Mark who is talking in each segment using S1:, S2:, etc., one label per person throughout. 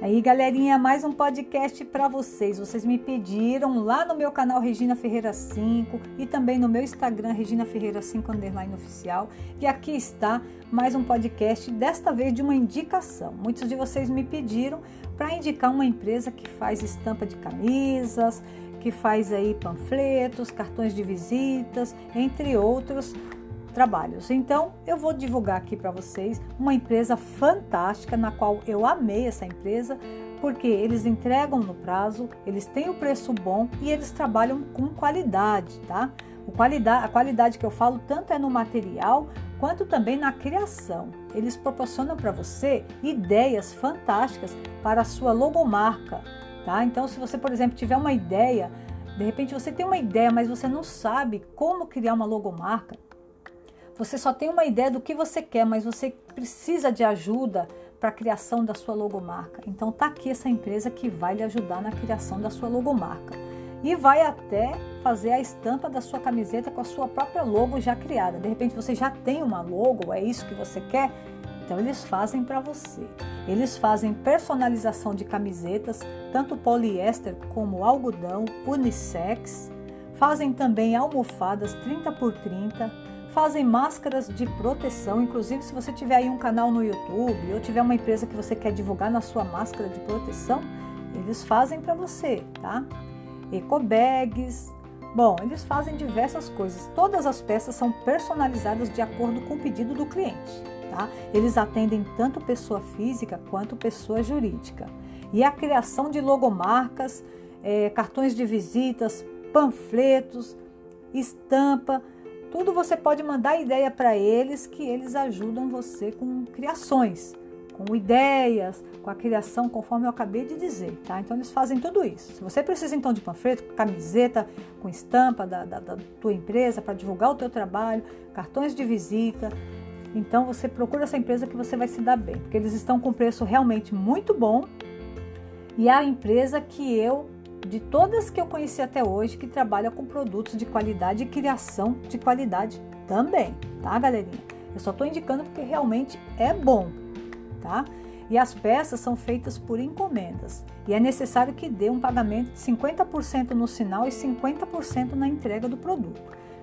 S1: Aí, galerinha, mais um podcast para vocês. Vocês me pediram lá no meu canal Regina Ferreira 5 e também no meu Instagram Regina Ferreira 5 underline oficial. E aqui está mais um podcast, desta vez de uma indicação. Muitos de vocês me pediram para indicar uma empresa que faz estampa de camisas, que faz aí panfletos, cartões de visitas, entre outros trabalhos. Então, eu vou divulgar aqui para vocês uma empresa fantástica na qual eu amei essa empresa, porque eles entregam no prazo, eles têm o preço bom e eles trabalham com qualidade, tá? Qualidade, a qualidade que eu falo tanto é no material quanto também na criação. Eles proporcionam para você ideias fantásticas para a sua logomarca, tá? Então, se você, por exemplo, tiver uma ideia, de repente você tem uma ideia, mas você não sabe como criar uma logomarca, você só tem uma ideia do que você quer, mas você precisa de ajuda para a criação da sua logomarca. Então tá aqui essa empresa que vai lhe ajudar na criação da sua logomarca. E vai até fazer a estampa da sua camiseta com a sua própria logo já criada. De repente você já tem uma logo, é isso que você quer? Então eles fazem para você. Eles fazem personalização de camisetas, tanto poliéster como algodão, unissex. Fazem também almofadas 30 por 30 fazem máscaras de proteção. Inclusive, se você tiver aí um canal no YouTube ou tiver uma empresa que você quer divulgar na sua máscara de proteção, eles fazem para você, tá? Ecobags. Bom, eles fazem diversas coisas. Todas as peças são personalizadas de acordo com o pedido do cliente, tá? Eles atendem tanto pessoa física quanto pessoa jurídica. E a criação de logomarcas, é, cartões de visitas, panfletos, estampa, tudo você pode mandar ideia para eles que eles ajudam você com criações, com ideias, com a criação, conforme eu acabei de dizer, tá? Então eles fazem tudo isso. Se você precisa então de panfleto, camiseta com estampa da, da, da tua empresa para divulgar o teu trabalho, cartões de visita, então você procura essa empresa que você vai se dar bem, porque eles estão com preço realmente muito bom e é a empresa que eu de todas que eu conheci até hoje que trabalha com produtos de qualidade e criação de qualidade também, tá, galerinha? Eu só estou indicando porque realmente é bom, tá? E as peças são feitas por encomendas e é necessário que dê um pagamento de 50% no sinal e 50% na entrega do produto.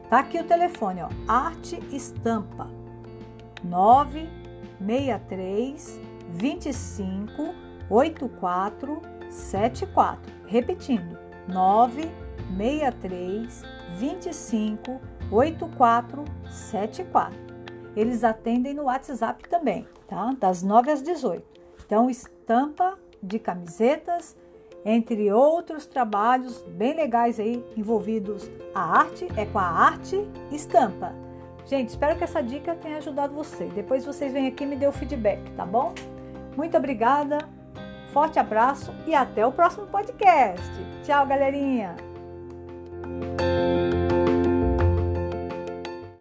S1: Tá aqui o telefone, ó, Arte Estampa 963 25 84 74. Repetindo, 963 25 8474. Eles atendem no WhatsApp também, tá? Das 9 às 18. Então, estampa de camisetas, entre outros trabalhos bem legais aí envolvidos. A arte é com a arte estampa. Gente, espero que essa dica tenha ajudado você. Depois vocês vêm aqui e me dê o feedback, tá bom? Muito obrigada. Forte abraço e até o próximo podcast. Tchau, galerinha!